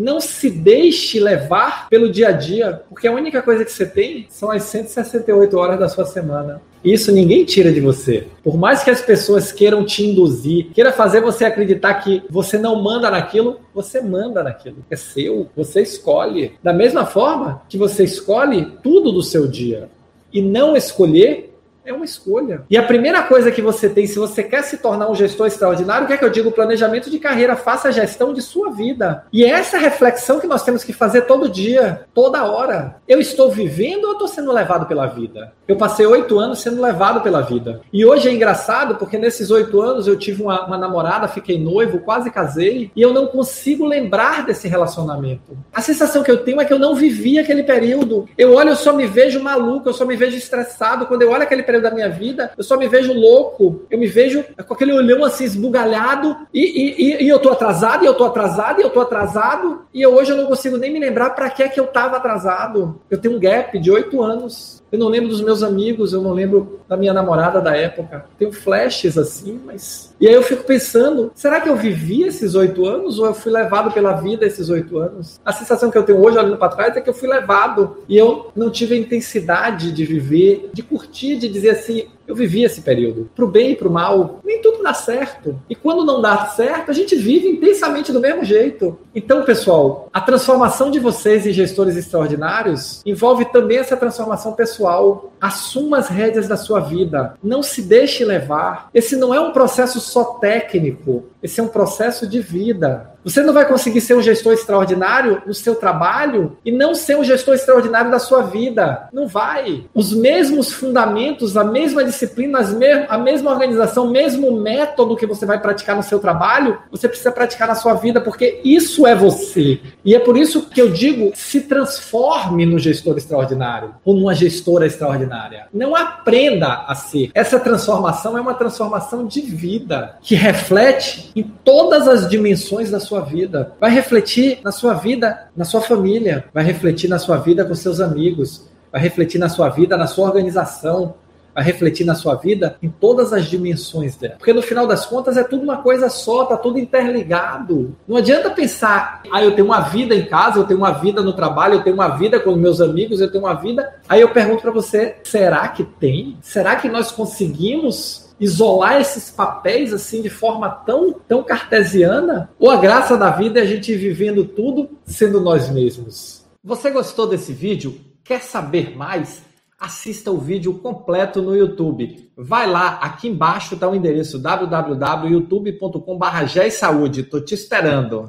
Não se deixe levar pelo dia a dia, porque a única coisa que você tem são as 168 horas da sua semana. Isso ninguém tira de você. Por mais que as pessoas queiram te induzir, queira fazer você acreditar que você não manda naquilo, você manda naquilo. É seu, você escolhe. Da mesma forma que você escolhe tudo do seu dia. E não escolher é uma escolha. E a primeira coisa que você tem, se você quer se tornar um gestor extraordinário, o que é que eu digo? Planejamento de carreira, faça a gestão de sua vida. E é essa reflexão que nós temos que fazer todo dia, toda hora. Eu estou vivendo ou estou sendo levado pela vida? Eu passei oito anos sendo levado pela vida. E hoje é engraçado porque nesses oito anos eu tive uma, uma namorada, fiquei noivo, quase casei, e eu não consigo lembrar desse relacionamento. A sensação que eu tenho é que eu não vivi aquele período. Eu olho, eu só me vejo maluco, eu só me vejo estressado. Quando eu olho aquele período da minha vida, eu só me vejo louco, eu me vejo com aquele olhão assim esbugalhado e, e, e eu tô atrasado, e eu tô atrasado, e eu tô atrasado, e eu, hoje eu não consigo nem me lembrar para que é que eu tava atrasado. Eu tenho um gap de oito anos. Eu não lembro dos meus amigos, eu não lembro da minha namorada da época. Tenho flashes assim, mas. E aí eu fico pensando: será que eu vivi esses oito anos ou eu fui levado pela vida esses oito anos? A sensação que eu tenho hoje, olhando para trás, é que eu fui levado e eu não tive a intensidade de viver, de curtir, de dizer assim: eu vivi esse período, pro bem e pro mal. Nem tudo dá certo. E quando não dá certo, a gente vive intensamente do mesmo jeito. Então, pessoal, a transformação de vocês em gestores extraordinários envolve também essa transformação pessoal. Assuma as rédeas da sua vida. Não se deixe levar. Esse não é um processo só técnico, esse é um processo de vida. Você não vai conseguir ser um gestor extraordinário no seu trabalho e não ser um gestor extraordinário da sua vida. Não vai. Os mesmos fundamentos, a mesma disciplina, a mesma organização, o mesmo método que você vai praticar no seu trabalho, você precisa praticar na sua vida, porque isso é você. E é por isso que eu digo: se transforme no gestor extraordinário ou numa gestora extraordinária. Não aprenda a ser. Essa transformação é uma transformação de vida que reflete em todas as dimensões da sua sua vida, vai refletir na sua vida, na sua família, vai refletir na sua vida com seus amigos, vai refletir na sua vida, na sua organização, vai refletir na sua vida em todas as dimensões dela. Porque no final das contas é tudo uma coisa só, tá tudo interligado. Não adianta pensar, ah, eu tenho uma vida em casa, eu tenho uma vida no trabalho, eu tenho uma vida com meus amigos, eu tenho uma vida. Aí eu pergunto para você, será que tem? Será que nós conseguimos isolar esses papéis assim de forma tão, tão cartesiana? Ou a graça da vida é a gente vivendo tudo sendo nós mesmos? Você gostou desse vídeo? Quer saber mais? Assista o vídeo completo no YouTube. Vai lá, aqui embaixo está o endereço www.youtube.com.br. Estou te esperando.